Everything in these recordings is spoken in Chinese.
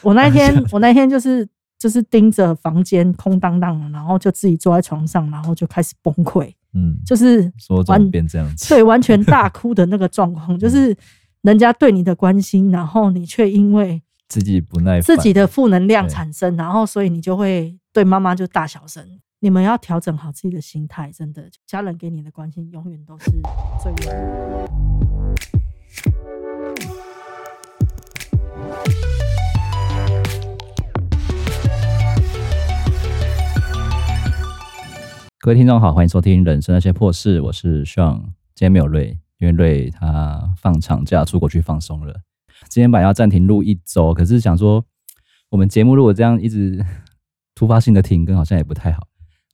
我那天，我那天就是就是盯着房间空荡荡的，然后就自己坐在床上，然后就开始崩溃。嗯，就是说转变这样子，对，完全大？哭的那个状况，就是人家对你的关心，然后你却因为自己不耐，自己的负能量产生，然后所以你就会对妈妈就大小声。你们要调整好自己的心态，真的，家人给你的关心永远都是最各位听众好，欢迎收听《人生那些破事》，我是 Sean。今天没有瑞，因为瑞他放长假出国去放松了。今天本来要暂停录一周，可是想说我们节目如果这样一直突发性的停更，好像也不太好。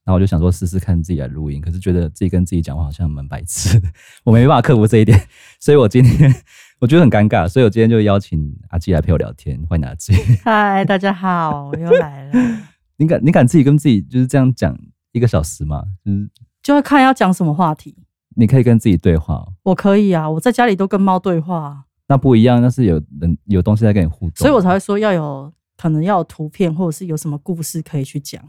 然后我就想说试试看自己来录音，可是觉得自己跟自己讲话好像蛮白痴，我没办法克服这一点，所以我今天 我觉得很尴尬，所以我今天就邀请阿基来陪我聊天。欢迎阿基。嗨，大家好，我又来了。你敢你敢自己跟自己就是这样讲？一个小时嘛，就是就会看要讲什么话题。你可以跟自己对话，我可以啊，我在家里都跟猫对话。那不一样，那是有人有东西在跟你互动，所以我才会说要有可能要有图片，或者是有什么故事可以去讲。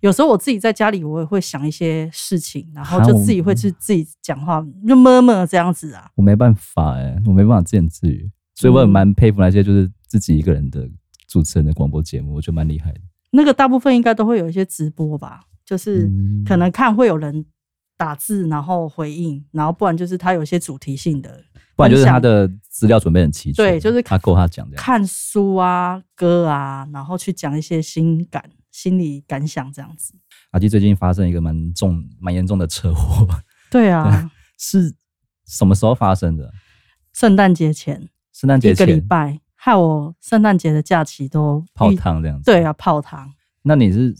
有时候我自己在家里，我也会想一些事情，然后就自己会去自己讲话，就默默这样子啊。我没办法哎、欸，我没办法自言自语，所以我也蛮佩服那些就是自己一个人的主持人的广播节目，我觉得蛮厉害的。那个大部分应该都会有一些直播吧。就是可能看会有人打字，然后回应，然后不然就是他有一些主题性的，不然就是他的资料准备很齐全。对，就是他够他讲的。看书啊，歌啊，然后去讲一些心感、心理感想这样子。阿基最近发生一个蛮重、蛮严重的车祸。对啊，是什么时候发生的？圣诞节前，圣诞节前一个礼拜，害我圣诞节的假期都泡汤这样子。对啊，泡汤。那你是？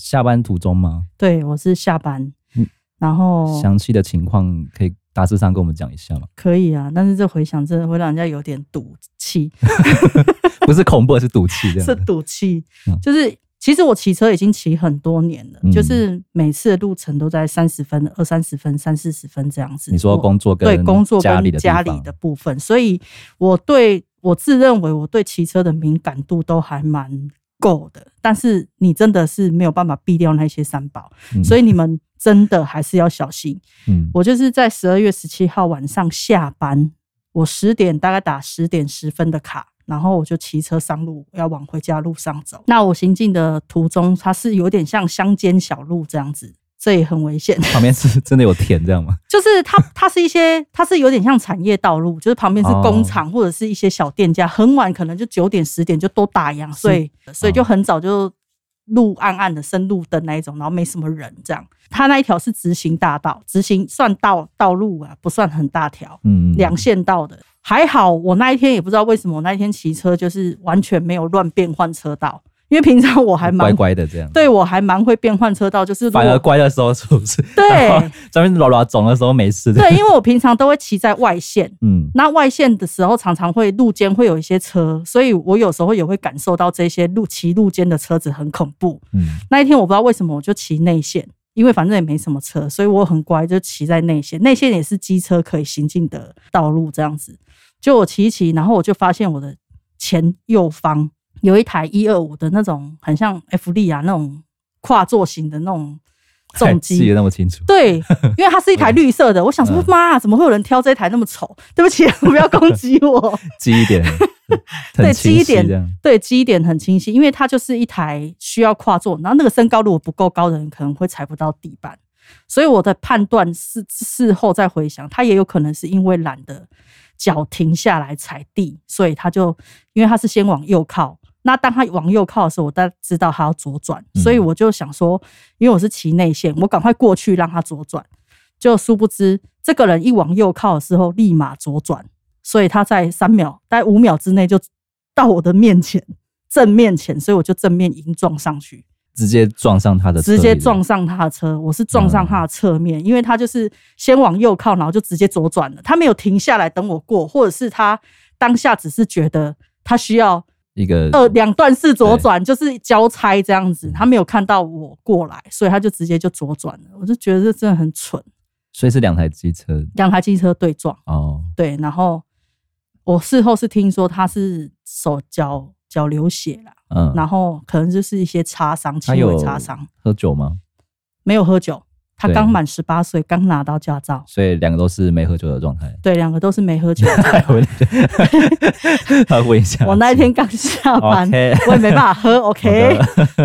下班途中吗？对，我是下班。嗯，然后详细的情况可以大致上跟我们讲一下吗？可以啊，但是这回想真的会让人家有点赌气，不是恐怖，是赌气，是赌气。就是其实我骑车已经骑很多年了，嗯，就是每次的路程都在三十分、二三十分、三四十分这样子。你说工作跟对工作跟家里的部分，所以我对我自认为我对骑车的敏感度都还蛮。够的，但是你真的是没有办法避掉那些三宝，嗯，所以你们真的还是要小心。嗯，我就是在十二月十七号晚上下班，我十点大概打十点十分的卡，然后我就骑车上路，要往回家路上走。那我行进的途中，它是有点像乡间小路这样子。这也很危险。旁边是真的有田这样吗？就是它，它是一些，它是有点像产业道路，就是旁边是工厂或者是一些小店家。很晚可能就九点十点就都打烊，所以所以就很早就路暗暗的，深路灯那一种，然后没什么人这样。它那一条是直行大道，直行算道道路啊，不算很大条，嗯，两线道的还好。我那一天也不知道为什么，我那一天骑车就是完全没有乱变换车道。因为平常我还蛮乖乖的这样，对我还蛮会变换车道，就是反而乖的时候是不是？对，咱们老老总的时候没事。对，因为我平常都会骑在外线，嗯，那外线的时候常常会路肩会有一些车，所以我有时候也会感受到这些路骑路肩的车子很恐怖。嗯，那一天我不知道为什么我就骑内线，因为反正也没什么车，所以我很乖，就骑在内线。内线也是机车可以行进的道路，这样子。就我骑一骑，然后我就发现我的前右方。有一台一二五的那种，很像 F 利亚那种跨座型的那种重机，记得那么清楚。对，因为它是一台 绿色的，我想说妈，怎么会有人挑这台那么丑？对不起，不要攻击我。记一点，对，记一点，对，记一点很清晰，因为它就是一台需要跨座，然后那个身高如果不够高的人，可能会踩不到地板。所以我的判断是事后再回想，他也有可能是因为懒得脚停下来踩地，所以他就因为他是先往右靠。那当他往右靠的时候，我大概知道他要左转，所以我就想说，因为我是骑内线，我赶快过去让他左转。就殊不知，这个人一往右靠的时候，立马左转，所以他在三秒、大概五秒之内就到我的面前，正面前，所以我就正面迎撞上去，直接撞上他的，直接撞上他的车。我是撞上他的侧面，因为他就是先往右靠，然后就直接左转了，他没有停下来等我过，或者是他当下只是觉得他需要。一个呃，两段式左转就是交差这样子，他没有看到我过来，所以他就直接就左转了。我就觉得这真的很蠢。所以是两台机车，两台机车对撞哦。对，然后我事后是听说他是手脚脚流血了，嗯，然后可能就是一些擦伤，轻微擦伤。喝酒吗？没有喝酒。他刚满十八岁，刚拿到驾照，所以两个都是没喝酒的状态。对，两个都是没喝酒。他问一下，我那一天刚下班，okay. 我也没办法喝。OK，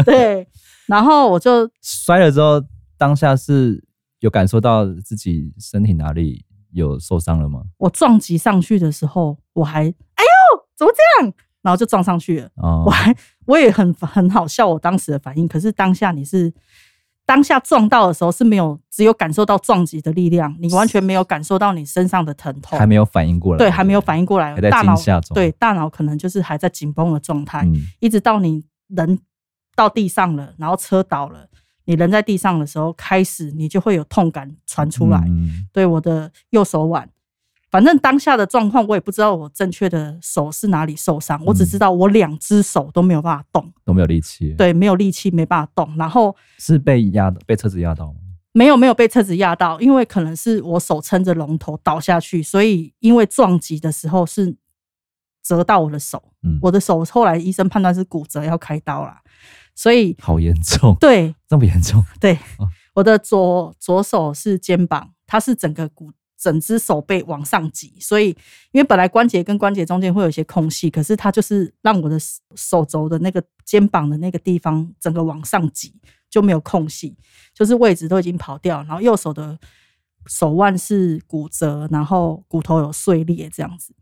对。然后我就摔了之后，当下是有感受到自己身体哪里有受伤了吗？我撞击上去的时候，我还哎呦，怎么这样？然后就撞上去了。哦，我还我也很很好笑，我当时的反应。可是当下你是。当下撞到的时候是没有，只有感受到撞击的力量，你完全没有感受到你身上的疼痛，还没有反应过来，对，还没有反应过来，还在惊吓中，对，大脑可能就是还在紧绷的状态，嗯，一直到你人到地上了，然后车倒了，你人在地上的时候，开始你就会有痛感传出来，嗯，对，我的右手腕。反正当下的状况，我也不知道我正确的手是哪里受伤，嗯，我只知道我两只手都没有办法动，都没有力气。对，没有力气，没办法动。然后是被压的，被车子压到吗？没有，没有被车子压到，因为可能是我手撑着龙头倒下去，所以因为撞击的时候是折到我的手，嗯，我的手后来医生判断是骨折，要开刀啦。所以好严重，对，这么严重，对，哦，我的左左手是肩膀，它是整个骨。整只手背往上挤，所以因为本来关节跟关节中间会有一些空隙，可是它就是让我的手肘的那个肩膀的那个地方整个往上挤，就没有空隙，就是位置都已经跑掉。然后右手的手腕是骨折，然后骨头有碎裂这样子。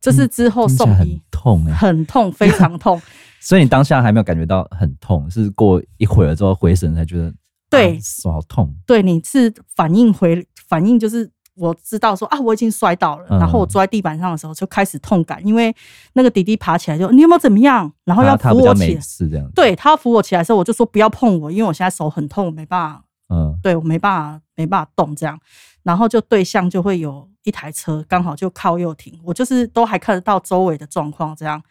这是之后送医，痛欸，很痛，非常痛。所以你当下还没有感觉到很痛，是过一会儿之后回神才觉得，对，啊，手好痛。对，你是反应回反应就是。我知道说啊，我已经摔倒了，然后我坐在地板上的时候就开始痛感，因为那个弟弟爬起来就你有没有怎么样？然后要扶我起来，是这样。对，他要扶我起来的时候，我就说不要碰我，因为我现在手很痛，我没办法。嗯，对我没办法，没办法动这样。然后就对象就会有一台车刚好就靠右停，我就是都还看得到周围的状况这样。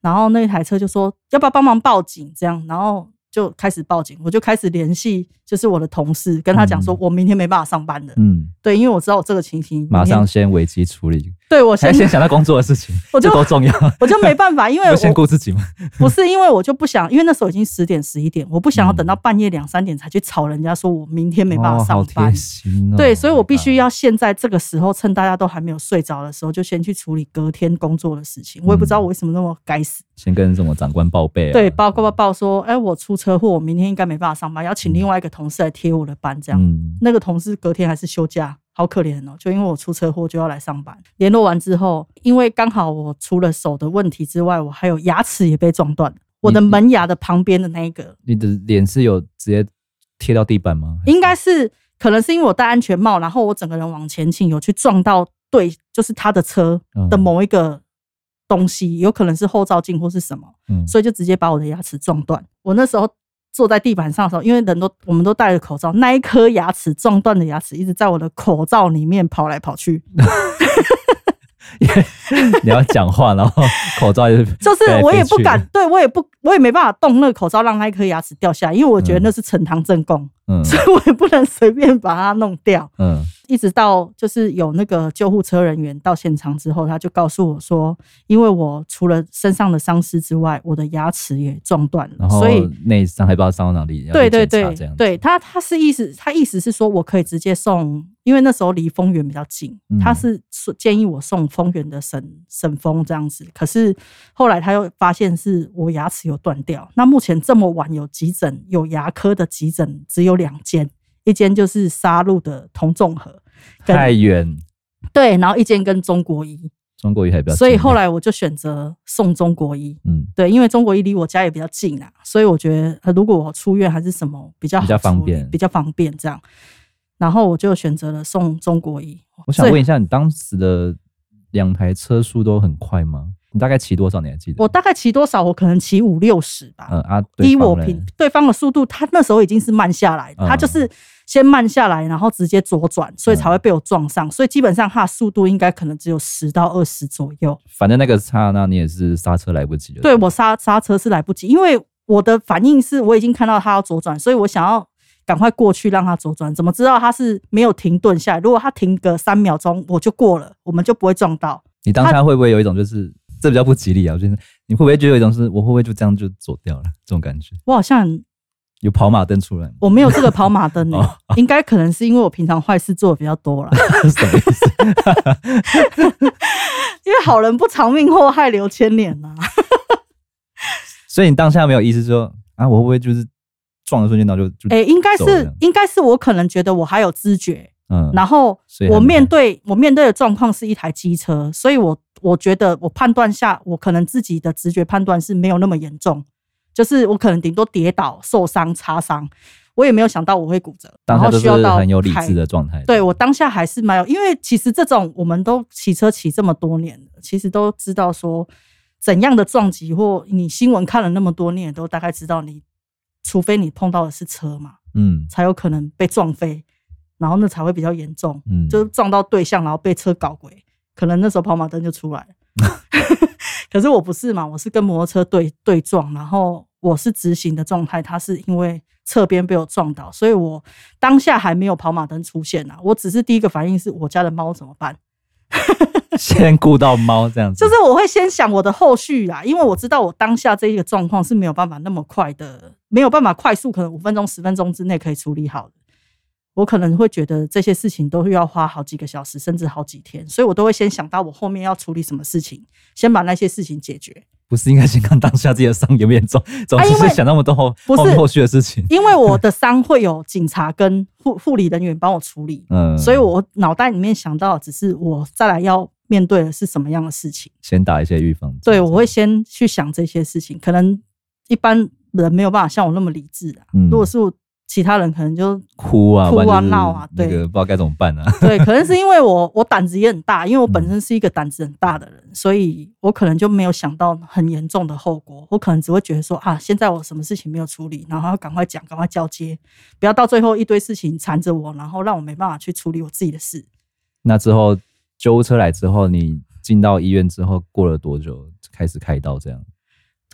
然后那台车就说要不要帮忙报警这样，然后。就开始报警，我就开始联系，就是我的同事，跟他讲说，我明天没办法上班了。嗯，对，因为我知道我这个情形，马上先危机处理。对，我先先想到工作的事情，我就多重要，我就没办法，因为我先顾自己嘛。不是因为我就不想，因为那时候已经十点十一点，我不想要等到半夜两三点才去吵人家，说我明天没办法上班。哦哦、对，所以我必须要现在这个时候，趁大家都还没有睡着的时候，就先去处理隔天工作的事情。我也不知道我为什么那么该死。先跟什么长官报备啊？对，报告报说，哎、欸，我出车祸，我明天应该没办法上班，要请另外一个同事来贴我的班，这样、嗯。那个同事隔天还是休假，好可怜哦。就因为我出车祸就要来上班。联络完之后，因为刚好我除了手的问题之外，我还有牙齿也被撞断了。我的门牙的旁边的那一个，你的脸是有直接贴到地板吗？应该是，可能是因为我戴安全帽，然后我整个人往前倾，有去撞到对，就是他的车的某一个。嗯东西有可能是后照镜或是什么，嗯，所以就直接把我的牙齿撞断。我那时候坐在地板上的时候，因为人都我们都戴着口罩，那一颗牙齿撞断的牙齿一直在我的口罩里面跑来跑去。你要讲话，然后口罩 就是就是我也不敢，对我也不我也没办法动那个口罩，让那一颗牙齿掉下来，因为我觉得那是呈堂证供，嗯，所以我也不能随便把它弄掉，嗯。一直到就是有那个救护车人员到现场之后，他就告诉我说，因为我除了身上的伤势之外，我的牙齿也撞断了，所以内伤还不知道伤到哪里。对对对，对他他是意思，他意思是说我可以直接送，因为那时候离丰原比较近，他是建议我送丰原的省省风这样子。可是后来他又发现是我牙齿有断掉，那目前这么晚有急诊有牙科的急诊只有两间。一间就是沙鹿的同综合，太远。对，然后一间跟中国医，中国医还比较近，所以后来我就选择送中国医。嗯，对，因为中国医离我家也比较近啊，所以我觉得如果我出院还是什么比较好，比较方便，比较方便这样。然后我就选择了送中国一。我想问一下，你当时的两台车速都很快吗？你大概骑多少？你还记得？我大概骑多少？我可能骑五六十吧。嗯啊，依我平对方的速度，他那时候已经是慢下来，他就是先慢下来，然后直接左转，所以才会被我撞上。所以基本上他的速度应该可能只有十到二十左右。反正那个刹那你也是刹车来不及了。对，我刹刹车是来不及，因为我的反应是我已经看到他要左转，所以我想要赶快过去让他左转。怎么知道他是没有停顿下来？如果他停个三秒钟，我就过了，我们就不会撞到。你当下会不会有一种就是？这比较不吉利啊！我觉得你会不会觉得有一种是，我会不会就这样就走掉了这种感觉？我好像有跑马灯出来，我没有这个跑马灯呢、欸，应该可能是因为我平常坏事做的比较多了。什么意思？因为好人不长命，祸害留千年呐、啊。所以你当下没有意思说啊，我会不会就是撞的瞬间，然后就就哎、欸，应该是应该是我可能觉得我还有知觉，嗯，然后我面对我面对的状况是一台机车，所以我我觉得我判断下，我可能自己的直觉判断是没有那么严重，就是我可能顶多跌倒、受伤、擦伤，我也没有想到我会骨折，然后需要到很有理智的状态。对，我当下还是蛮有，因为其实这种我们都骑车骑这么多年了，其实都知道说。怎样的撞击，或你新闻看了那么多，你也都大概知道你，你除非你碰到的是车嘛，嗯，才有可能被撞飞，然后那才会比较严重，嗯，就是撞到对象，然后被车搞鬼，可能那时候跑马灯就出来了。可是我不是嘛，我是跟摩托车对对撞，然后我是直行的状态，他是因为侧边被我撞倒，所以我当下还没有跑马灯出现啊，我只是第一个反应是我家的猫怎么办？先顾到猫这样子，就是我会先想我的后续啦，因为我知道我当下这一个状况是没有办法那么快的，没有办法快速，可能五分钟、十分钟之内可以处理好的。我可能会觉得这些事情都要花好几个小时，甚至好几天，所以我都会先想到我后面要处理什么事情，先把那些事情解决。不是应该先看当下自己的伤严不严重，总是想那么多后不是后续的事情。因为我的伤会有警察跟护护理人员帮我处理，嗯，所以我脑袋里面想到只是我再来要。面对的是什么样的事情？先打一些预防针。对，我会先去想这些事情。可能一般人没有办法像我那么理智啊。嗯，如果是其他人，可能就哭啊、哭啊、闹啊，对，不知道该怎么办啊。对，可能是因为我我胆子也很大，因为我本身是一个胆子很大的人，所以我可能就没有想到很严重的后果。我可能只会觉得说啊，现在我什么事情没有处理，然后要赶快讲，赶快交接，不要到最后一堆事情缠着我，然后让我没办法去处理我自己的事。那之后。救护车来之后，你进到医院之后，过了多久开始开刀？这样，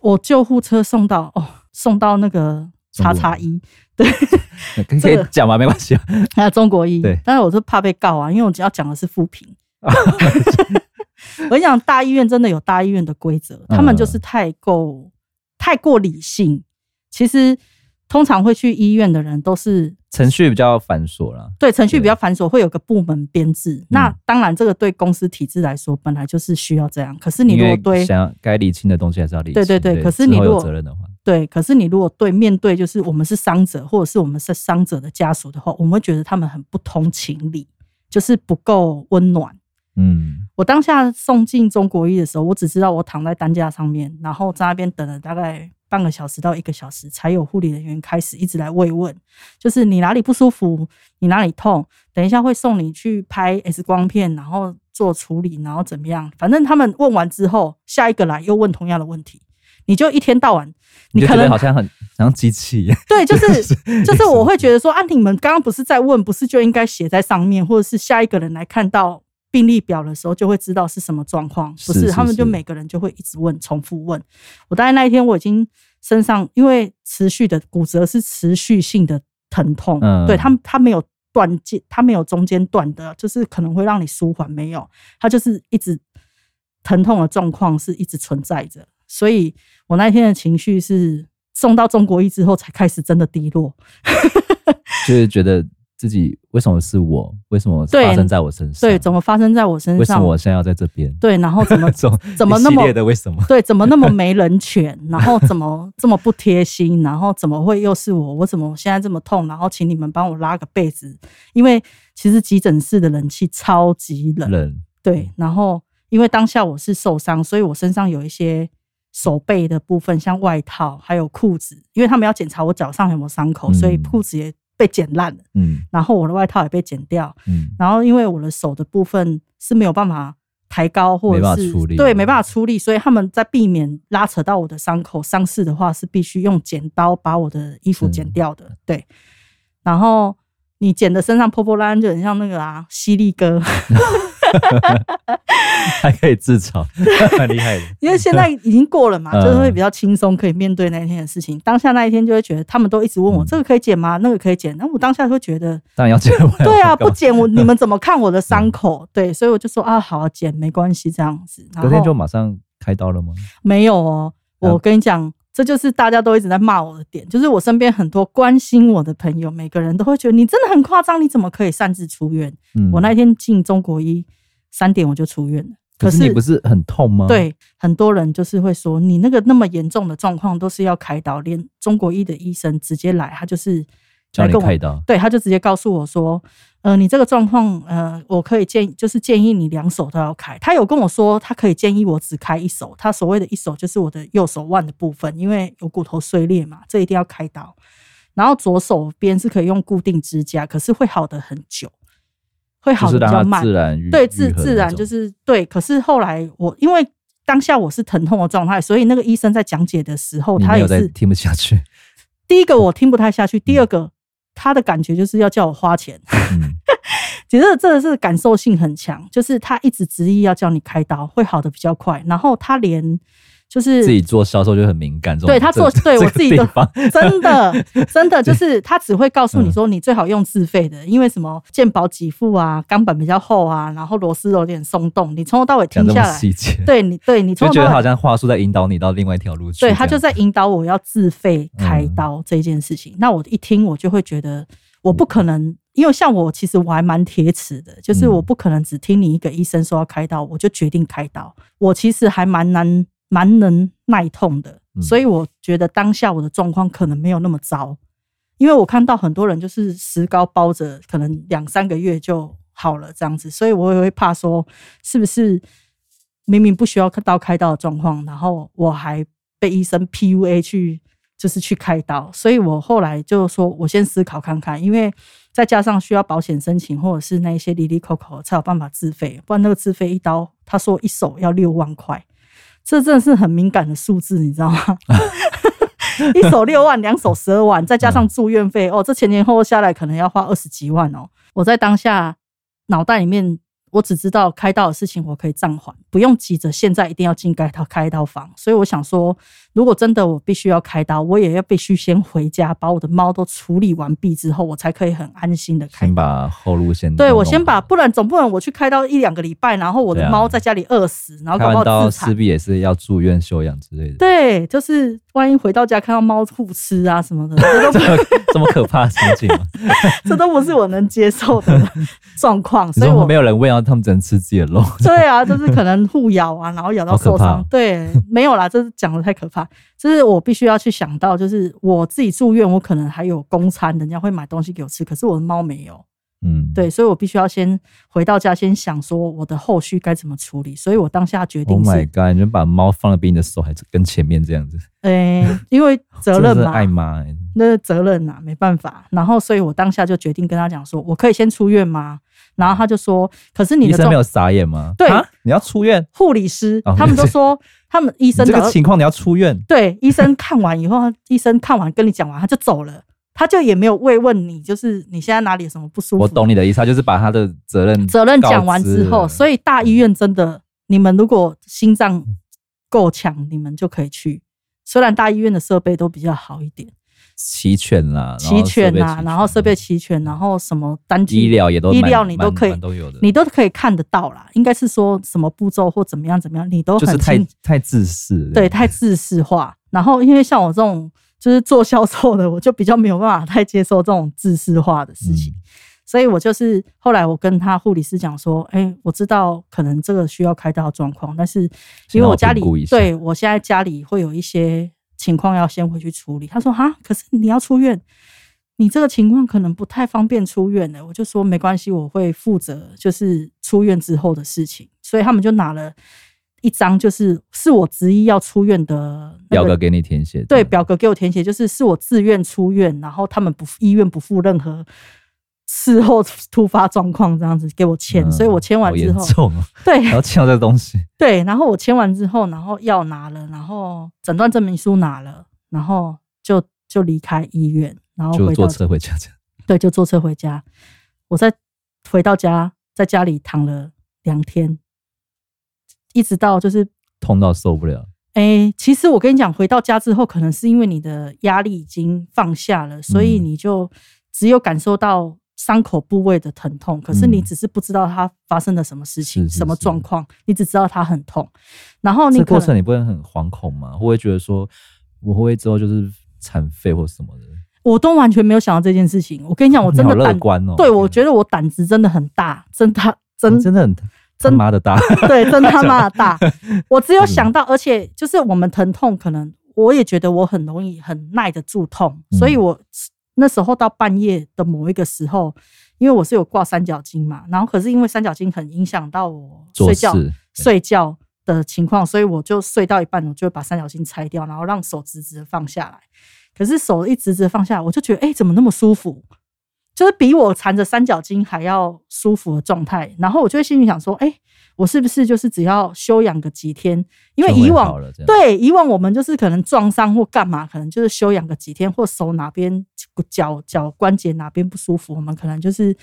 我救护车送到哦，送到那个叉叉医，对，可以讲吗？没关系 啊，还有中国医，对，但是我是怕被告啊，因为我只要讲的是负评。我跟你讲，大医院真的有大医院的规则，他们就是太过太过理性，其实。通常会去医院的人都是程序比较繁琐了，对，程序比较繁琐，会有个部门编制。那当然，这个对公司体制来说，本来就是需要这样。可是你如果对想要该理清的东西还是要理清，对对对。可是你如果责任的话，对，可是你如果对面对就是我们是伤者，或者是我们是伤者的家属的话，我们会觉得他们很不通情理，就是不够温暖。嗯，我当下送进中国医的时候，我只知道我躺在担架上面，然后在那边等了大概。半个小时到一个小时，才有护理人员开始一直来慰问，就是你哪里不舒服，你哪里痛，等一下会送你去拍 X 光片，然后做处理，然后怎么样？反正他们问完之后，下一个来又问同样的问题，你就一天到晚，你可能好像很像机器一样。对，就是 就是我会觉得说，啊，你们刚刚不是在问，不是就应该写在上面，或者是下一个人来看到。病历表的时候就会知道是什么状况，不是，他们就每个人就会一直问，重复问。我大概那一天我已经身上因为持续的骨折是持续性的疼痛，嗯，对，他他没有断间，他没有中间断的，就是可能会让你舒缓，没有，他就是一直疼痛的状况是一直存在着，所以我那一天的情绪是送到中国医之后才开始真的低落，就是觉得。自己为什么是我？为什么发生在我身上？对，怎么发生在我身上？为什么我现在要在这边？对，然后怎么 怎么那么的为什么？对，怎么那么没人权？然后怎么 这么不贴心？然后怎么会又是我？我怎么现在这么痛？然后请你们帮我拉个被子，因为其实急诊室的冷气超级冷。冷。对，然后因为当下我是受伤，所以我身上有一些手背的部分，像外套还有裤子，因为他们要检查我脚上有没有伤口，所以裤子也。被剪烂了，嗯，然后我的外套也被剪掉，嗯，然后因为我的手的部分是没有办法抬高，或者是对没办法出力，所以他们在避免拉扯到我的伤口伤势的话，是必须用剪刀把我的衣服剪掉的，对。然后你剪的身上破破烂烂，就很像那个啊，犀利哥。还可以自嘲，蛮厉害的。因为现在已经过了嘛，就是会比较轻松，可以面对那一天的事情。当下那一天就会觉得，他们都一直问我，这个可以剪吗？那个可以剪。那我当下会觉得，当然要剪。对啊，不剪我你们怎么看我的伤口？对，所以我就说啊，好啊，剪没关系，这样子。隔天就马上开刀了吗？没有哦，我跟你讲，这就是大家都一直在骂我的点，就是我身边很多关心我的朋友，每个人都会觉得你真的很夸张，你怎么可以擅自出院？嗯，我那天进中国医三点我就出院了。可是你不是很痛吗？对，很多人就是会说，你那个那么严重的状况都是要开刀，连中国医的医生直接来，他就是叫你开刀，对，他就直接告诉我说，呃，你这个状况，呃，我可以建，就是建议你两手都要开。他有跟我说，他可以建议我只开一手，他所谓的一手就是我的右手腕的部分，因为有骨头碎裂嘛，这一定要开刀。然后左手边是可以用固定支架，可是会好的很久。会好的比较慢，对，自自然就是对。可是后来我因为当下我是疼痛的状态，所以那个医生在讲解的时候，他也是听不下去。第一个我听不太下去，第二个他的感觉就是要叫我花钱。嗯、其实这个是感受性很强，就是他一直执意要叫你开刀，会好的比较快。然后他连。就是自己做销售就很敏感，对他做对 我自己的 真的 真的就是他只会告诉你说，你最好用自费的，因为什么鉴保给付啊，钢板比较厚啊，然后螺丝有点松动，你从头到尾听下来，对你对你从觉得他好像话术在引导你到另外一条路去，对他就在引导我要自费开刀这件事情。那我一听我就会觉得我不可能，因为像我其实我还蛮铁齿的，就是我不可能只听你一个医生说要开刀，我就决定开刀。我其实还蛮难。蛮能耐痛的，所以我觉得当下我的状况可能没有那么糟，因为我看到很多人就是石膏包着，可能两三个月就好了这样子，所以我也会怕说是不是明明不需要刀开刀的状况，然后我还被医生 PUA 去就是去开刀，所以我后来就说我先思考看看，因为再加上需要保险申请或者是那些离离口口才有办法自费，不然那个自费一刀他说一手要六万块。这真的是很敏感的数字，你知道吗？一手六万，两手十二万，再加上住院费，哦，这前前后后下来可能要花二十几万哦。我在当下脑袋里面。我只知道开刀的事情，我可以暂缓，不用急着现在一定要进开刀开刀房。所以我想说，如果真的我必须要开刀，我也要必须先回家，把我的猫都处理完毕之后，我才可以很安心的开刀。先把后路先对我先把，不然总不能我去开刀一两个礼拜，然后我的猫在家里饿死，然后搞不好开刀势必也是要住院休养之类的。对，就是万一回到家看到猫互吃啊什么的，这么这么可怕的场景吗？这都不是我能接受的状况，所以我没有人喂啊。他们只能吃自己的肉。对啊，就是可能互咬啊，然后咬到受伤。对，没有啦，这是讲的太可怕。就是我必须要去想到，就是我自己住院，我可能还有公餐，人家会买东西给我吃，可是我的猫没有。嗯，对，所以我必须要先回到家，先想说我的后续该怎么处理。所以我当下决定是，Oh my God，你就把猫放在比你的手还是跟前面这样子？哎、欸，因为责任嘛，爱妈、欸，那责任呐、啊，没办法。然后，所以我当下就决定跟他讲说，我可以先出院吗？然后他就说：“可是你的医生没有傻眼吗？对，你要出院。护理师他们都说，他们医生这个情况你要出院。对，医生看完以后，医生看完跟你讲完，他就走了，他就也没有慰问你，就是你现在哪里有什么不舒服。我懂你的意思，他就是把他的责任责任讲完之后，所以大医院真的，你们如果心脏够强，你们就可以去。虽然大医院的设备都比较好一点。”齐全啦，齐全啦，然后设备齐全，然后什么单机医疗也都医疗你都可以都有的，你都可以看得到啦。应该是说什么步骤或怎么样怎么样，你都很太太自私，对，太自私化。然后因为像我这种就是做销售的，我就比较没有办法太接受这种自私化的事情，所以我就是后来我跟他护理师讲说，哎，我知道可能这个需要开刀状况，但是因为我家里对我现在家里会有一些。情况要先回去处理。他说：“哈，可是你要出院，你这个情况可能不太方便出院的。”我就说：“没关系，我会负责，就是出院之后的事情。”所以他们就拿了一张，就是是我执意要出院的表格给你填写。对，表格给我填写，就是是我自愿出院，然后他们不医院不负任何。事后突发状况这样子给我签，嗯、所以我签完之后，喔、对，然后签了这个东西，对，然后我签完之后，然后药拿了，然后诊断证明书拿了，然后就就离开医院，然后回就坐车回家，对，就坐车回家。我在回到家，在家里躺了两天，一直到就是痛到受不了。哎、欸，其实我跟你讲，回到家之后，可能是因为你的压力已经放下了，所以你就只有感受到。伤口部位的疼痛，可是你只是不知道它发生了什么事情、嗯、什么状况，你只知道它很痛。然后你这过程你不会很惶恐吗？会不会觉得说我会不会之后就是残废或什么的？我都完全没有想到这件事情。我跟你讲，我真的乐观哦。对，我觉得我胆子真的很大，真的真真的很真妈的大。对，真他妈的大。我只有想到，而且就是我们疼痛，可能我也觉得我很容易很耐得住痛，所以我。那时候到半夜的某一个时候，因为我是有挂三角巾嘛，然后可是因为三角巾很影响到我睡觉睡觉的情况，所以我就睡到一半，我就会把三角巾拆掉，然后让手直直的放下来。可是手一直直放下来，我就觉得哎、欸，怎么那么舒服？就是比我缠着三角巾还要舒服的状态。然后我就会心里想说，哎、欸。我是不是就是只要休养个几天？因为以往对以往我们就是可能撞伤或干嘛，可能就是休养个几天，或手哪边脚脚关节哪边不舒服，我们可能就是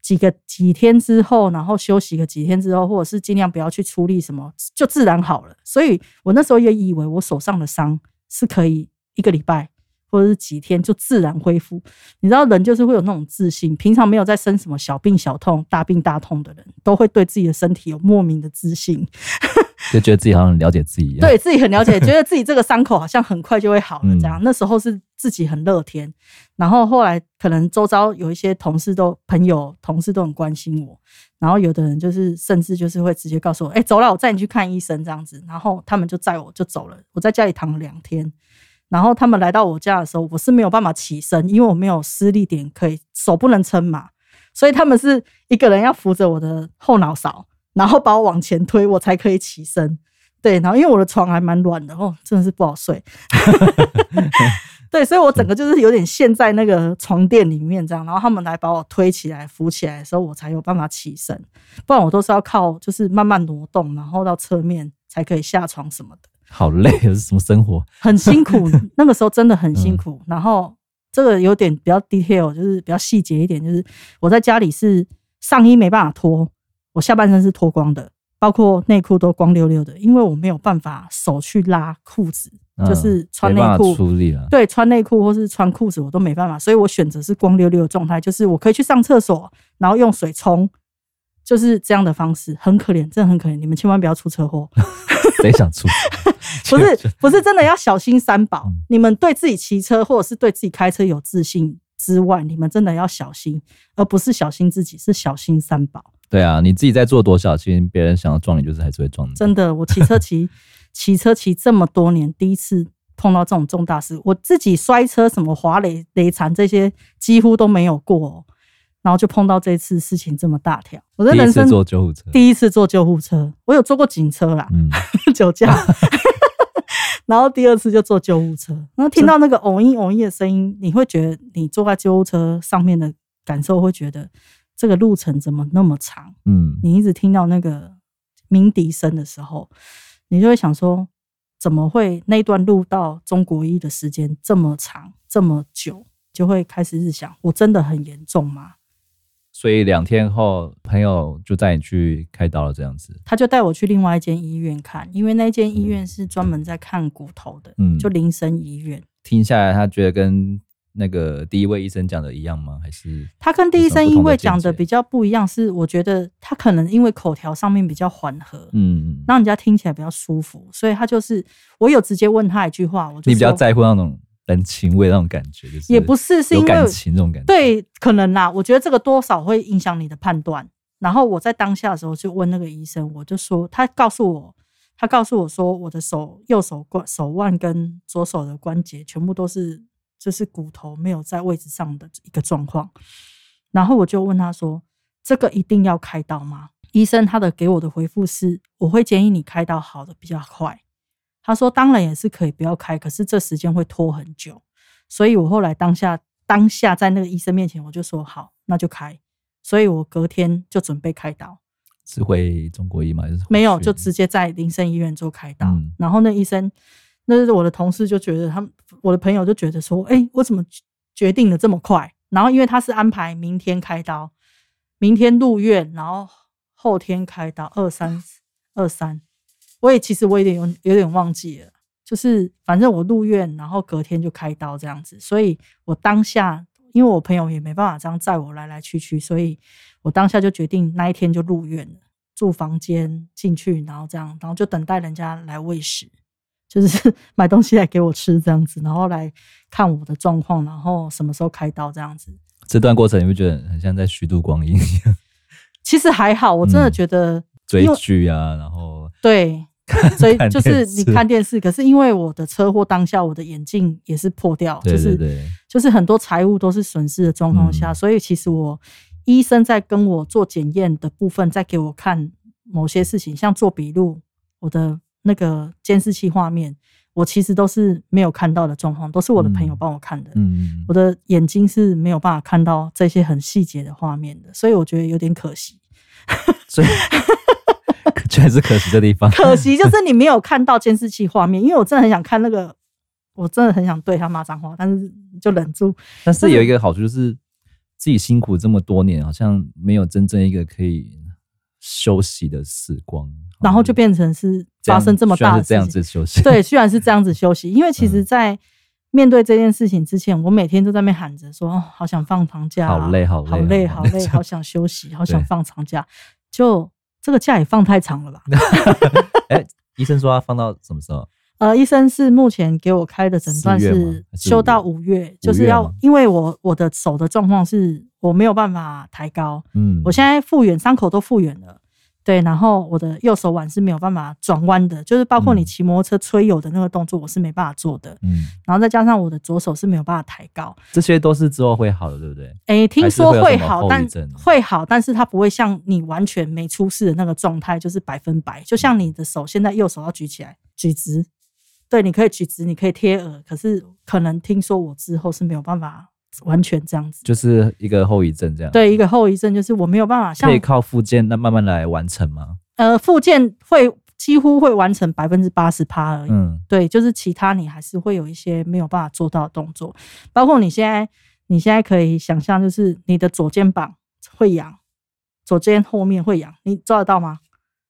几个几天之后，然后休息个几天之后，或者是尽量不要去出力什么，就自然好了。所以我那时候也以为我手上的伤是可以一个礼拜。或者是几天就自然恢复，你知道人就是会有那种自信，平常没有在生什么小病小痛、大病大痛的人，都会对自己的身体有莫名的自信，就觉得自己好像很了解自己一样，对自己很了解，觉得自己这个伤口好像很快就会好了这样。嗯、那时候是自己很乐天，然后后来可能周遭有一些同事都朋友同事都很关心我，然后有的人就是甚至就是会直接告诉我，哎、欸，走了，我载你去看医生这样子，然后他们就载我就走了，我在家里躺了两天。然后他们来到我家的时候，我是没有办法起身，因为我没有施力点，可以手不能撑嘛，所以他们是一个人要扶着我的后脑勺，然后把我往前推，我才可以起身。对，然后因为我的床还蛮软的哦，真的是不好睡。对，所以我整个就是有点陷在那个床垫里面这样，然后他们来把我推起来、扶起来的时候，我才有办法起身，不然我都是要靠就是慢慢挪动，然后到侧面才可以下床什么的。好累，是什么生活？很辛苦，那个时候真的很辛苦。嗯、然后这个有点比较 detail，就是比较细节一点，就是我在家里是上衣没办法脱，我下半身是脱光的，包括内裤都光溜溜的，因为我没有办法手去拉裤子，嗯、就是穿内裤处理了。对，穿内裤或是穿裤子我都没办法，所以我选择是光溜溜的状态，就是我可以去上厕所，然后用水冲，就是这样的方式，很可怜，真的很可怜，你们千万不要出车祸。谁想出？不是不是真的要小心三宝。嗯、你们对自己骑车或者是对自己开车有自信之外，你们真的要小心，而不是小心自己，是小心三宝。对啊，你自己在做多小心，别人想要撞你，就是还是会撞你。真的，我骑车骑 骑车骑这么多年，第一次碰到这种重大事，我自己摔车什么滑雷雷残这些几乎都没有过，然后就碰到这次事情这么大条。我的人生坐救护车，第一次坐救护车，我有坐过警车啦，嗯、酒驾。然后第二次就坐救护车，然后听到那个嗡一嗡一的声音，你会觉得你坐在救护车上面的感受，会觉得这个路程怎么那么长？嗯，你一直听到那个鸣笛声的时候，你就会想说，怎么会那段路到中国医的时间这么长这么久？就会开始日想，我真的很严重吗？所以两天后，朋友就带你去开刀了，这样子。他就带我去另外一间医院看，因为那间医院是专门在看骨头的，嗯，就林森医院。听下来，他觉得跟那个第一位医生讲的一样吗？还是他跟第一生医位讲的比较不一样？是我觉得他可能因为口条上面比较缓和，嗯，让人家听起来比较舒服，所以他就是我有直接问他一句话，我就你比较在乎那种。人情味那种感觉，就是也不是是因为感情那种感觉，对，可能啦。我觉得这个多少会影响你的判断。然后我在当下的时候就问那个医生，我就说，他告诉我，他告诉我说，我的手右手关手腕跟左手的关节全部都是就是骨头没有在位置上的一个状况。然后我就问他说，这个一定要开刀吗？医生他的给我的回复是，我会建议你开刀好的比较快。他说：“当然也是可以不要开，可是这时间会拖很久，所以我后来当下当下在那个医生面前，我就说好，那就开。所以我隔天就准备开刀，是回中国医吗？还是没有，就直接在林森医院做开刀。嗯、然后那医生，那是我的同事就觉得他们，我的朋友就觉得说，哎、欸，我怎么决定的这么快？然后因为他是安排明天开刀，明天入院，然后后天开刀，二三二三。”我也其实我有点有有点忘记了，就是反正我入院，然后隔天就开刀这样子，所以我当下因为我朋友也没办法这样载我来来去去，所以我当下就决定那一天就入院了，住房间进去，然后这样，然后就等待人家来喂食，就是 买东西来给我吃这样子，然后来看我的状况，然后什么时候开刀这样子。这段过程你会觉得很像在虚度光阴一样？其实还好，我真的觉得、嗯、追剧啊，然后对。所以就是你看电视，可是因为我的车祸当下，我的眼镜也是破掉，就是就是很多财物都是损失的状况下，所以其实我医生在跟我做检验的部分，在给我看某些事情，像做笔录，我的那个监视器画面，我其实都是没有看到的状况，都是我的朋友帮我看的。嗯，我的眼睛是没有办法看到这些很细节的画面的，所以我觉得有点可惜。所以。确实可惜的地方，可惜就是你没有看到监视器画面，因为我真的很想看那个，我真的很想对他骂脏话，但是就忍住。但是有一个好处就是，自己辛苦这么多年，好像没有真正一个可以休息的时光，然后就变成是发生这么大的事情，这样子休息。对，居然是这样子休息，因为其实，在面对这件事情之前，我每天都在那边喊着说，哦，好想放长假，好累，好累，好累，好累，好想休息，好想放长假，就。这个假也放太长了吧？哎、欸，医生说要放到什么时候？呃，医生是目前给我开的诊断是休到五月，就是要因为我我的手的状况是我没有办法抬高，嗯，我现在复原，伤口都复原了。对，然后我的右手腕是没有办法转弯的，就是包括你骑摩托车吹油的那个动作，我是没办法做的。嗯，然后再加上我的左手是没有办法抬高，这些都是之后会好的，对不对？诶，听说会好，但会好，但是它不会像你完全没出事的那个状态，就是百分百。就像你的手现在右手要举起来，举直，对，你可以举直，你可以贴耳，可是可能听说我之后是没有办法。完全这样子，就是一个后遗症这样。对，一个后遗症就是我没有办法像。可以靠复健，那慢慢来完成吗？呃，复健会几乎会完成百分之八十趴而已。嗯，对，就是其他你还是会有一些没有办法做到的动作，包括你现在，你现在可以想象，就是你的左肩膀会痒，左肩后面会痒，你抓得到吗？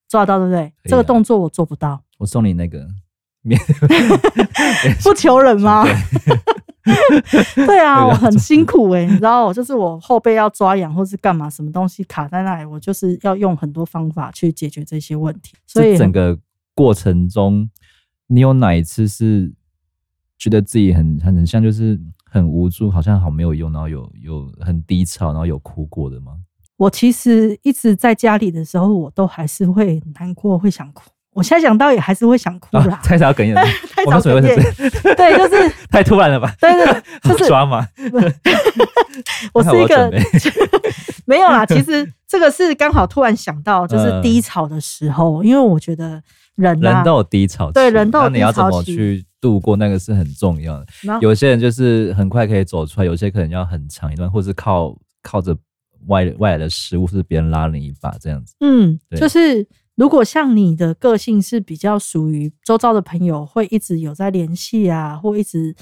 抓得到，对不对？啊、这个动作我做不到。我送你那个面，不求人吗？对啊，我很辛苦哎、欸，你知道，就是我后背要抓痒或是干嘛，什么东西卡在那里，我就是要用很多方法去解决这些问题。所以整个过程中，你有哪一次是觉得自己很很像，就是很无助，好像好没有用，然后有有很低潮，然后有哭过的吗？我其实一直在家里的时候，我都还是会难过，会想哭。我现在想到也还是会想哭啦，太早哽咽了，太早哽咽，对，就是 太突然了吧？对对，就是抓嘛。我是一个没有啦，其实这个是刚好突然想到，就是低潮的时候，因为我觉得人人都有低潮，对，人都有低潮期，那你要怎么去度过那个是很重要的。有些人就是很快可以走出来，有些可能要很长一段，或是靠靠着外外来的食物，是别人拉你一把这样子。嗯，就是。如果像你的个性是比较属于周遭的朋友会一直有在联系啊，或一直，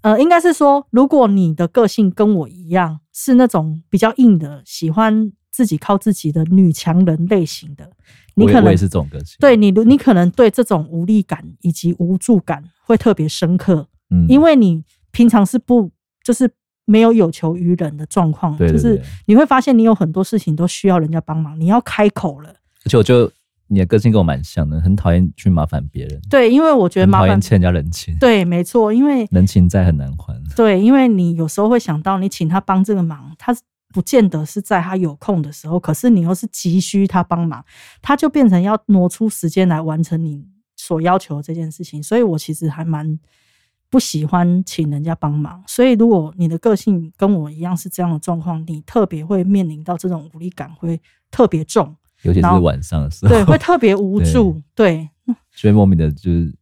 呃，应该是说，如果你的个性跟我一样是那种比较硬的，喜欢自己靠自己的女强人类型的，你可能也是这种个性。对你，你可能对这种无力感以及无助感会特别深刻，嗯，因为你平常是不就是没有有求于人的状况，就是你会发现你有很多事情都需要人家帮忙，你要开口了。而且我就你的个性跟我蛮像的，很讨厌去麻烦别人。对，因为我觉得麻烦讨厌欠人家人情。对，没错，因为人情债很难还。对，因为你有时候会想到，你请他帮这个忙，他不见得是在他有空的时候，可是你又是急需他帮忙，他就变成要挪出时间来完成你所要求的这件事情。所以我其实还蛮不喜欢请人家帮忙。所以如果你的个性跟我一样是这样的状况，你特别会面临到这种无力感会特别重。尤其是晚上的时候，对，会特别 无助，对，所以莫名的就是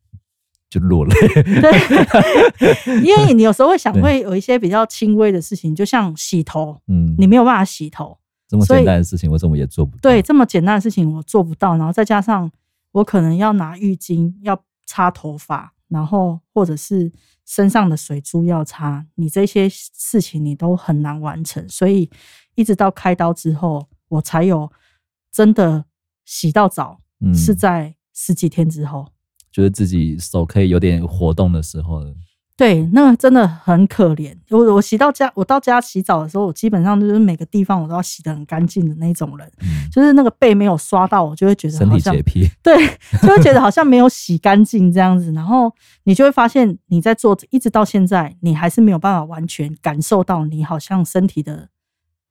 就落泪，对，因为你有时候会想，会有一些比较轻微的事情，就像洗头，嗯，你没有办法洗头，这么简单的事情，我怎么也做不到？对，这么简单的事情我做不到，然后再加上我可能要拿浴巾要擦头发，然后或者是身上的水珠要擦，你这些事情你都很难完成，所以一直到开刀之后，我才有。真的洗到澡，嗯，是在十几天之后，觉得自己手可以有点活动的时候。对，那个真的很可怜。我我洗到家，我到家洗澡的时候，我基本上就是每个地方我都要洗得很干净的那种人。嗯、就是那个背没有刷到，我就会觉得好像身体洁癖。对，就会觉得好像没有洗干净这样子。然后你就会发现，你在做一直到现在，你还是没有办法完全感受到你好像身体的。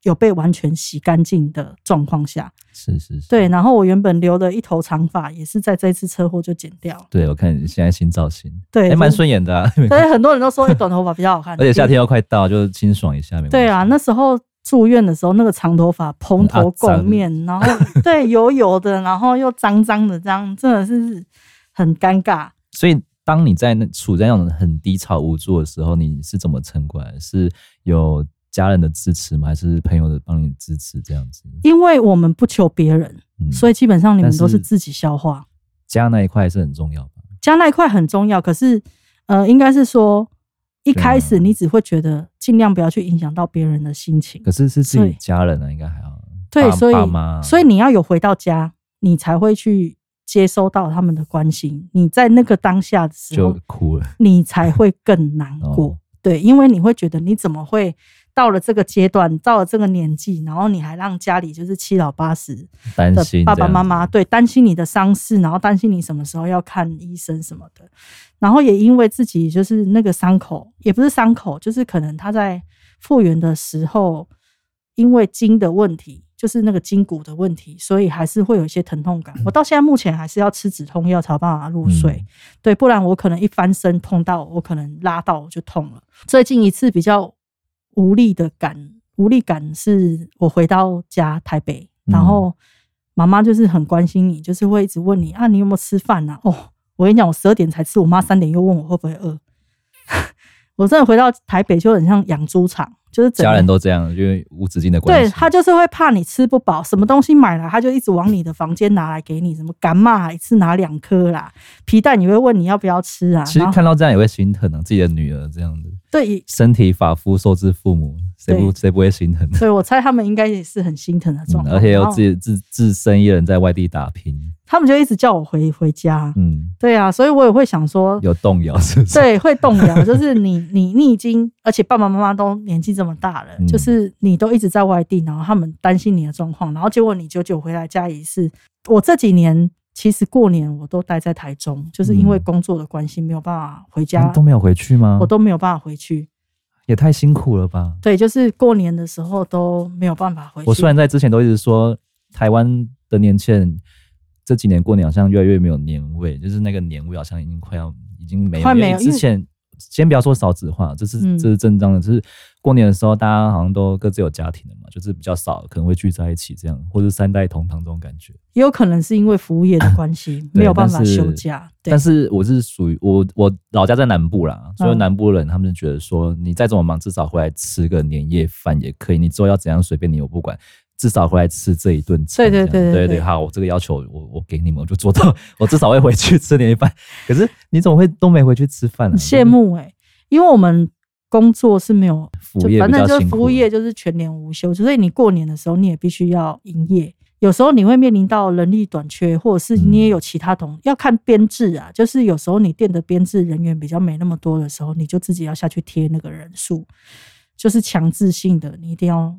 有被完全洗干净的状况下，是是是，对。然后我原本留的一头长发，也是在这次车祸就剪掉。对，我看你现在新造型，对，还蛮顺眼的。啊。所以很多人都说短头发比较好看，而且夏天要快到，就清爽一下。对啊，那时候住院的时候，那个长头发蓬头垢面，然后 对油油的，然后又脏脏的，这样真的是很尴尬。所以，当你在那处在那种很低潮无助的时候，你是怎么撑过来？是有。家人的支持吗？还是朋友的帮你支持这样子？因为我们不求别人，嗯，所以基本上你们都是自己消化。家那一块是很重要吧？家那一块很重要，可是呃，应该是说一开始你只会觉得尽量不要去影响到别人的心情。可是是自己家人呢，应该还好。对，所以所以你要有回到家，你才会去接收到他们的关心。你在那个当下的时候就哭了，你才会更难过。哦。对，因为你会觉得你怎么会？到了这个阶段，到了这个年纪，然后你还让家里就是七老八十的爸爸妈妈，对，担心你的伤势，然后担心你什么时候要看医生什么的，然后也因为自己就是那个伤口，也不是伤口，就是可能他在复原的时候，因为筋的问题，就是那个筋骨的问题，所以还是会有一些疼痛感。我到现在目前还是要吃止痛药才有办法入睡，嗯，对，不然我可能一翻身碰到，我可能拉到我就痛了。最近一次比较。无力的感，无力感是我回到家台北，然后妈妈就是很关心你，就是会一直问你啊，你有没有吃饭啊？哦，我跟你讲，我十二点才吃，我妈三点又问我会不会饿。我真的回到台北就很像养猪场。就是家人都这样，因为无止境的关系。对，他就是会怕你吃不饱，什么东西买来他就一直往你的房间拿来给你，什么干妈一次拿两颗啦，皮蛋你会问你要不要吃啊？其实看到这样也会心疼啊，自己的女儿这样子。对，身体发肤受之父母，谁不谁不会心疼？所以我猜他们应该也是很心疼的状况，嗯，而且又自己自自身一人在外地打拼。他们就一直叫我回回家，嗯，对啊，所以我也会想说，有动摇是不是？对，会动摇，就是你 你你已经，而且爸爸妈妈都年纪这么大了，嗯，就是你都一直在外地，然后他们担心你的状况，然后结果你久久回来家一次。我这几年其实过年我都待在台中，就是因为工作的关系没有办法回家，都没有回去吗？我都没有办法回去，也太辛苦了吧？对，就是过年的时候都没有办法回去。我虽然在之前都一直说台湾的年轻人。这几年过年好像越来越没有年味，就是那个年味好像已经快要已经没有。快没有。之前先不要说少子化，这是这是正常的，就是过年的时候大家好像都各自有家庭了嘛，就是比较少可能会聚在一起这样，或者三代同堂这种感觉。也有可能是因为服务业的关系，没有办法休假。但是我是属于我我老家在南部啦，所以南部人他们就觉得说，你再怎么忙，至少回来吃个年夜饭也可以。你之后要怎样随便你，我不管。至少回来吃这一顿。对对对对对，对，好，我这个要求我我给你们，我就做到，我至少会回去吃年夜饭。可是你怎么会都没回去吃饭呢？羡慕哎、欸，因为我们工作是没有服务业，反正就是服务业就是全年无休，所以你过年的时候你也必须要营业。有时候你会面临到人力短缺，或者是你也有其他同、嗯、要看编制啊，就是有时候你店的编制人员比较没那么多的时候，你就自己要下去贴那个人数，就是强制性的，你一定要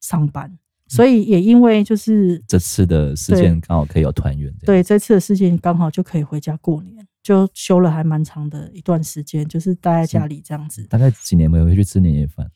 上班。所以也因为就是这次的事件刚好可以有团圆，对，这次的事件刚好就可以回家过年，就休了还蛮长的一段时间，就是待在家里这样子。大概几年没有回去吃年夜饭？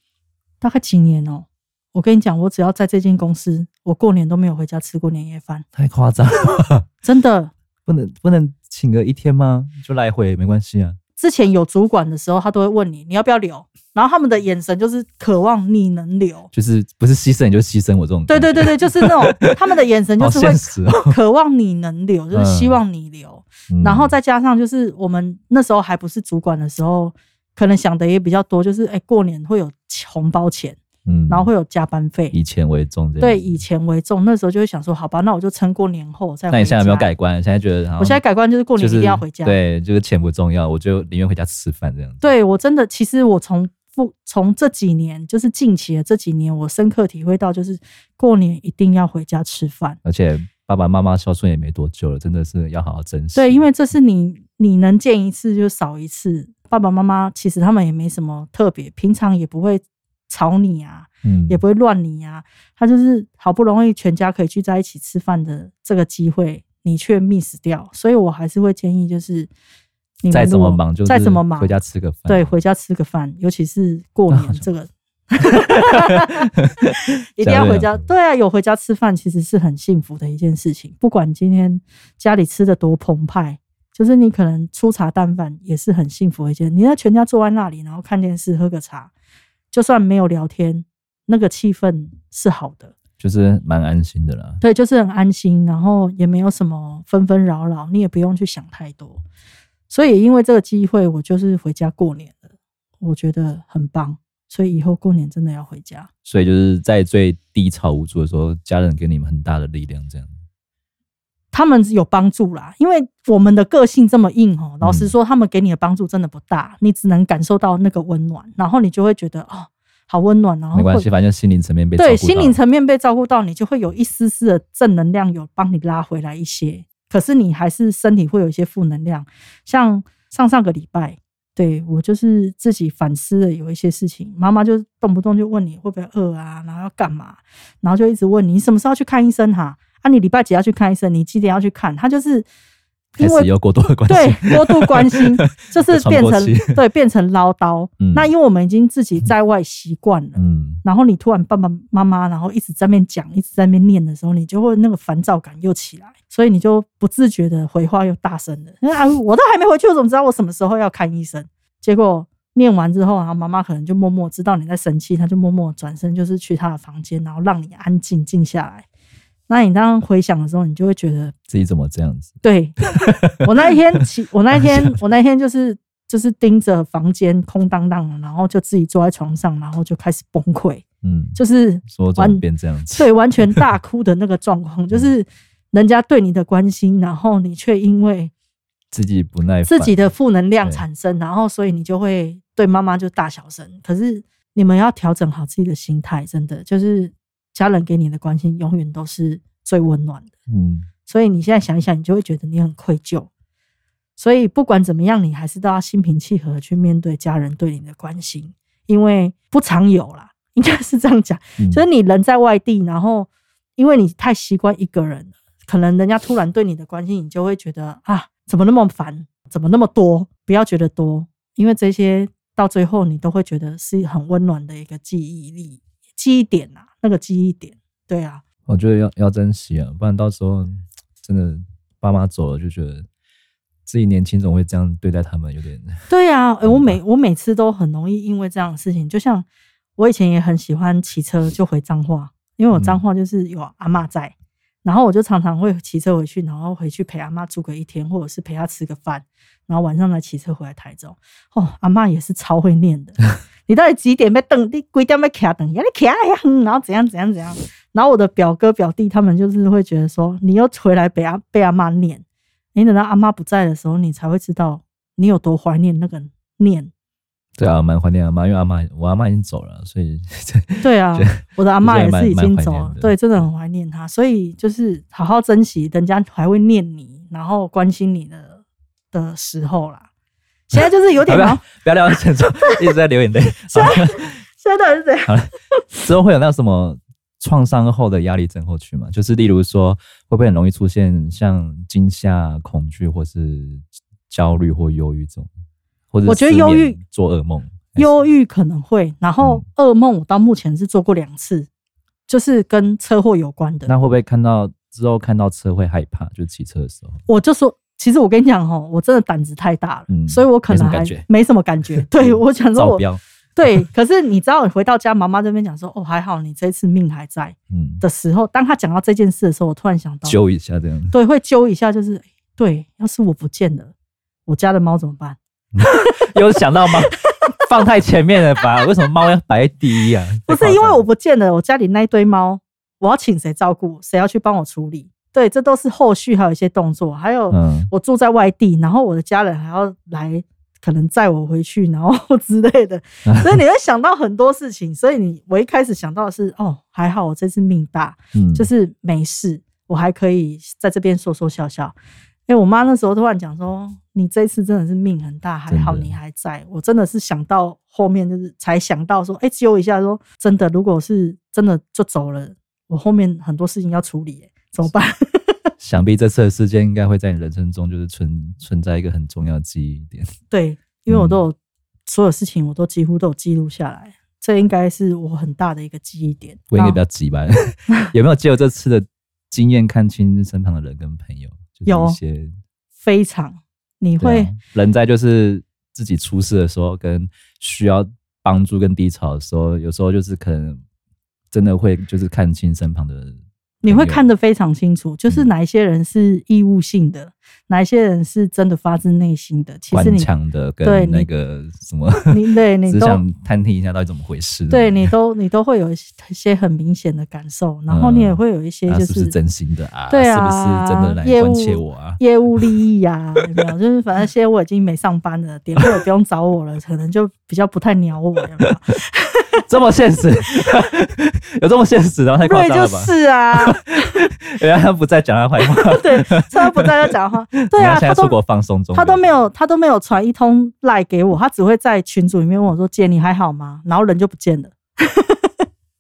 大概几年哦、喔？我跟你讲，我只要在这间公司，我过年都没有回家吃过年夜饭，太夸张了，真的不能不能请个一天吗？就来回没关系啊。之前有主管的时候，他都会问你，你要不要留？然后他们的眼神就是渴望你能留，就是不是牺牲你就牺牲我这种。对对对对，就是那种他们的眼神就是会渴望你能留，就是希望你留。然后再加上就是我们那时候还不是主管的时候，可能想的也比较多，就是哎，过年会有红包钱。嗯，然后会有加班费，以钱为重，对，以钱为重。那时候就会想说，好吧，那我就撑过年后再。那你现在有没有改观？现在觉得，我现在改观就是过年一定要回家。就是、对，就是钱不重要，我就宁愿回家吃饭这样子。对，我真的，其实我从不从这几年，就是近期的这几年，我深刻体会到，就是过年一定要回家吃饭。而且爸爸妈妈孝顺也没多久了，真的是要好好珍惜。对，因为这是你你能见一次就少一次，爸爸妈妈其实他们也没什么特别，平常也不会吵你啊，嗯，也不会乱你啊。他就是好不容易全家可以聚在一起吃饭的这个机会，你却 miss 掉。所以我还是会建议，就是你再怎么忙，就再怎么忙，回家吃个饭。对，回家吃个饭，尤其是过年 这个，一定要回家。对啊，有回家吃饭，其实是很幸福的一件事情。不管今天家里吃的多澎湃。就是你可能粗茶淡饭也是很幸福的一件。你在全家坐在那里，然后看电视、喝个茶，就算没有聊天，那个气氛是好的，就是蛮安心的啦。对，就是很安心，然后也没有什么纷纷扰扰，你也不用去想太多。所以因为这个机会，我就是回家过年了，我觉得很棒。所以以后过年真的要回家。所以就是在最低潮无助的时候，家人给你们很大的力量，这样。他们有帮助啦，因为我们的个性这么硬哦。老实说，他们给你的帮助真的不大，你只能感受到那个温暖，然后你就会觉得哦，好温暖。然后没关系，反正心灵层面被对心灵层面被照顾到，你就会有一丝丝的正能量，有帮你拉回来一些。可是你还是身体会有一些负能量，像上上个礼拜，对我就是自己反思了有一些事情，妈妈就动不动就问你会不会饿啊，然后要干嘛，然后就一直问你，你什么时候去看医生哈？那、啊、你礼拜几要去看医生？你几点要去看？他就是因为有过度的关心，对过度关心，就是变成对变成唠叨。嗯、那因为我们已经自己在外习惯了，嗯，然后你突然爸爸妈妈然后一直在那边讲，一直在那边念的时候，你就会那个烦躁感又起来，所以你就不自觉的回话又大声了。啊，我都还没回去，我怎么知道我什么时候要看医生？结果念完之后，然后妈妈可能就默默知道你在生气，他就默默转身就是去他的房间，然后让你安静静下来。那你当回想的时候，你就会觉得自己怎么这样子？对，我那一天起，我那一天，我那一天就是就是盯着房间空荡荡的，然后就自己坐在床上，然后就开始崩溃。嗯，就是说怎么变这样子？对，完全 大哭的那个状况，就是人家对你的关心，然后你却因为自己不耐烦，自己的负能量产生，然后所以你就会对妈妈就大小声。可是你们要调整好自己的心态，真的就是。家人给你的关心永远都是最温暖的，嗯，所以你现在想一想，你就会觉得你很愧疚。所以不管怎么样，你还是都要心平气和去面对家人对你的关心，因为不常有啦，应该是这样讲。嗯，就是你人在外地，然后因为你太习惯一个人，可能人家突然对你的关心，你就会觉得啊，怎么那么烦，怎么那么多？不要觉得多，因为这些到最后你都会觉得是很温暖的一个记忆力。记忆点呐、啊，那个记忆点，对啊，我觉得要要珍惜啊，不然到时候真的爸妈走了，就觉得自己年轻总会这样对待他们，有点 对啊。欸、我每我每次都很容易因为这样的事情，就像我以前也很喜欢骑车就回彰化，因为我彰化就是有阿嬷在，嗯、然后我就常常会骑车回去，然后回去陪阿妈住个一天，或者是陪她吃个饭，然后晚上再骑车回来台中。哦，阿妈也是超会念的。你到底几点要等？你几点要卡等？你卡呀，然后怎样怎样怎样？然后我的表哥表弟他们就是会觉得说，你又回来被阿被阿妈念，你等到阿妈不在的时候，你才会知道你有多怀念那个念。对啊，蛮怀念阿妈，因为阿妈我阿妈已经走了，所以 对啊，我的阿妈也是已经走了，对，真的很怀念她，所以就是好好珍惜人家还会念你，然后关心你的的时候啦。现在就是有点 忙，不要聊沉重，一直在流眼泪。现在现在到底是怎样？好了，之后会有那什么创伤后的压力症候群吗？就是例如说，会不会很容易出现像惊吓、恐惧，或是焦虑或忧郁这种？或者我觉得忧郁做噩梦，忧郁可能会。然后噩梦，我到目前是做过两次，嗯、就是跟车祸有关的。那会不会看到之后看到车会害怕？就骑车的时候，我就说。其实我跟你讲哦，我真的胆子太大了，嗯、所以我可能还没什么感觉。对，我想说我，我 对，可是你知道，你回到家，妈妈这边讲说，哦，还好你这次命还在。嗯，的时候，当他讲到这件事的时候，我突然想到，揪一下这样。对，会揪一下，就是对，要是我不见了，我家的猫怎么办？嗯、有想到吗？放太前面了吧？为什么猫要摆第一啊？不是因为我不见了，我家里那一堆猫，我要请谁照顾？谁要去帮我处理？对，这都是后续还有一些动作，还有我住在外地，然后我的家人还要来，可能载我回去，然后之类的，所以你会想到很多事情。所以你我一开始想到的是，哦，还好我这次命大，就是没事，我还可以在这边说说笑笑。哎，我妈那时候突然讲说：“你这次真的是命很大，还好你还在。”我真的是想到后面就是才想到说：“哎，揪一下说真的，如果是真的就走了，我后面很多事情要处理，哎，怎么办？” 想必这次的事件应该会在你人生中就是存存在一个很重要的记忆点。对，因为我都有、嗯、所有事情，我都几乎都有记录下来，这应该是我很大的一个记忆点。我应该比较急吧？有没有借由这次的经验看清身旁的人跟朋友？有一些非常，你会、啊、人在就是自己出事的时候，跟需要帮助跟低潮的时候，有时候就是可能真的会就是看清身旁的人。你会看得非常清楚，就是哪一些人是义务性的，嗯、哪一些人是真的发自内心的。其实你强的跟那个什么，你对你都只想探听一下到底怎么回事。对你都你都会有一些很明显的感受，然后你也会有一些就是、嗯啊、是是真心的啊？对啊，是不是真的来关切我啊？业务，业务利益呀、啊，有没有？就是反正现在我已经没上班了，点会也不用找我了，可能就比较不太鸟我，有没有？这么现实，有这么现实的太夸张了吧？是啊，原来他不在讲他坏话。对，他不在讲话。对啊，现在出国放松中，他都没有，他都没有传一通赖给我，他只会在群组里面问我说：“姐，你还好吗？”然后人就不见了。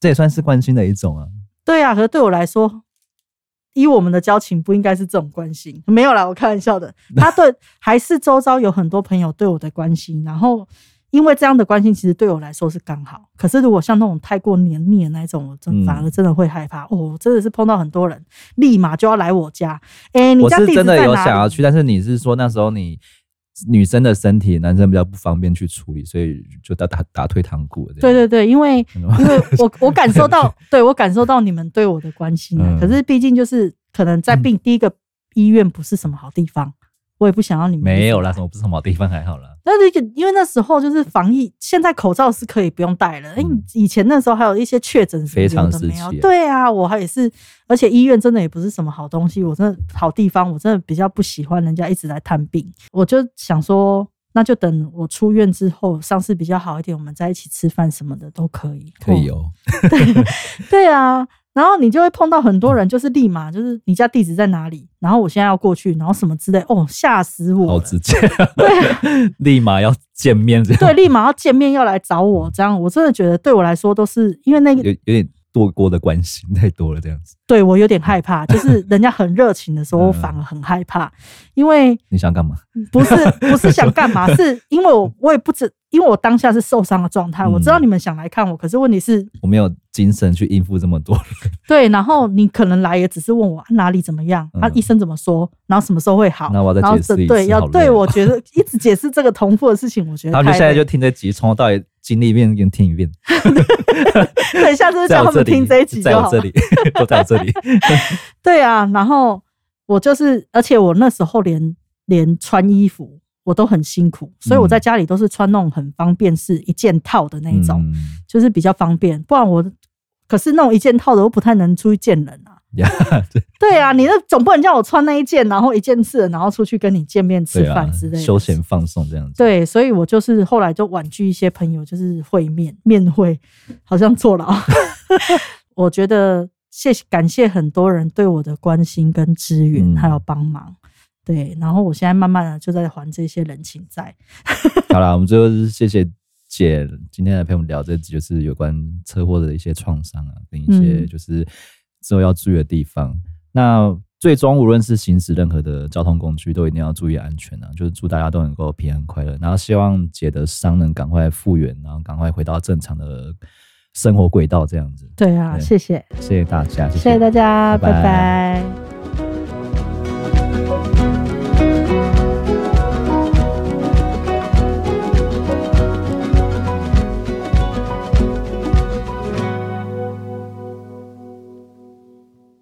这也算是关心的一种啊。对啊，可是对我来说，以我们的交情，不应该是这种关心。没有啦，我开玩笑的。他对还是周遭有很多朋友对我的关心，然后。因为这样的关系，其实对我来说是刚好。可是如果像那种太过黏腻的那种，我真反而真的会害怕。嗯、哦，真的是碰到很多人，立马就要来我家。哎、欸，你家地址在哪里？我是真的有想要去，但是你是说那时候你女生的身体，男生比较不方便去处理，所以就打打打退堂鼓。对对对，因为 因为我我感受到，对我感受到你们对我的关心、嗯。可是毕竟就是可能在病第一个医院不是什么好地方。我也不想要你们没有啦，什么不是什么地方还好啦。但是因为那时候就是防疫，现在口罩是可以不用戴了。哎、嗯，以前那时候还有一些确诊非常时期。对啊，我还也是，而且医院真的也不是什么好东西。我真的好地方，我真的比较不喜欢人家一直来探病。我就想说，那就等我出院之后，伤势比较好一点，我们在一起吃饭什么的都可以。可以哦。对对啊。然后你就会碰到很多人，就是立马就是你家地址在哪里，然后我现在要过去，然后什么之类，哦，吓死我！好直接，对，立马要见面，对，立马要见面要来找我，这样我真的觉得对我来说都是因为那个有有点。多过的关心太多了，这样子。对，我有点害怕，就是人家很热情的时候，我反而很害怕，因为你想干嘛？不是，不是想干嘛，是因为我我也不知，因为我当下是受伤的状态，我知道你们想来看我，可是问题是，我没有精神去应付这么多。对，然后你可能来也只是问我哪里怎么样，啊，医生怎么说，然后什么时候会好，那我再解释一次。对，要对我觉得一直解释这个重复的事情，我觉得。他们现在就听这集，从头到尾。经历一遍，跟听一遍。等一下就是叫他们听这一集就好。在我这里，都在我这里。对啊，然后我就是，而且我那时候连连穿衣服我都很辛苦，所以我在家里都是穿那种很方便，是一件套的那种，嗯，就是比较方便。不然我，可是那种一件套的，我不太能出去见人啊。呀，对啊，你那总不能叫我穿那一件，然后一件式，然后出去跟你见面吃饭之类的，休闲放松这样子。对，所以我就是后来就婉拒一些朋友，就是会面面会，好像坐牢。我觉得谢谢感谢很多人对我的关心跟支援，还有帮忙。对，然后我现在慢慢的就在还这些人情债。好了，我们最后是谢谢姐今天来陪我们聊这集，就是有关车祸的一些创伤啊，跟一些就是。之后要注意的地方，那最终无论是行驶任何的交通工具，都一定要注意安全啊！就是祝大家都能够平安快乐，然后希望姐的伤能赶快复原，然后赶快回到正常的生活轨道，这样子。对啊，对谢谢，谢谢大家，谢谢，谢谢大家，拜拜。拜拜。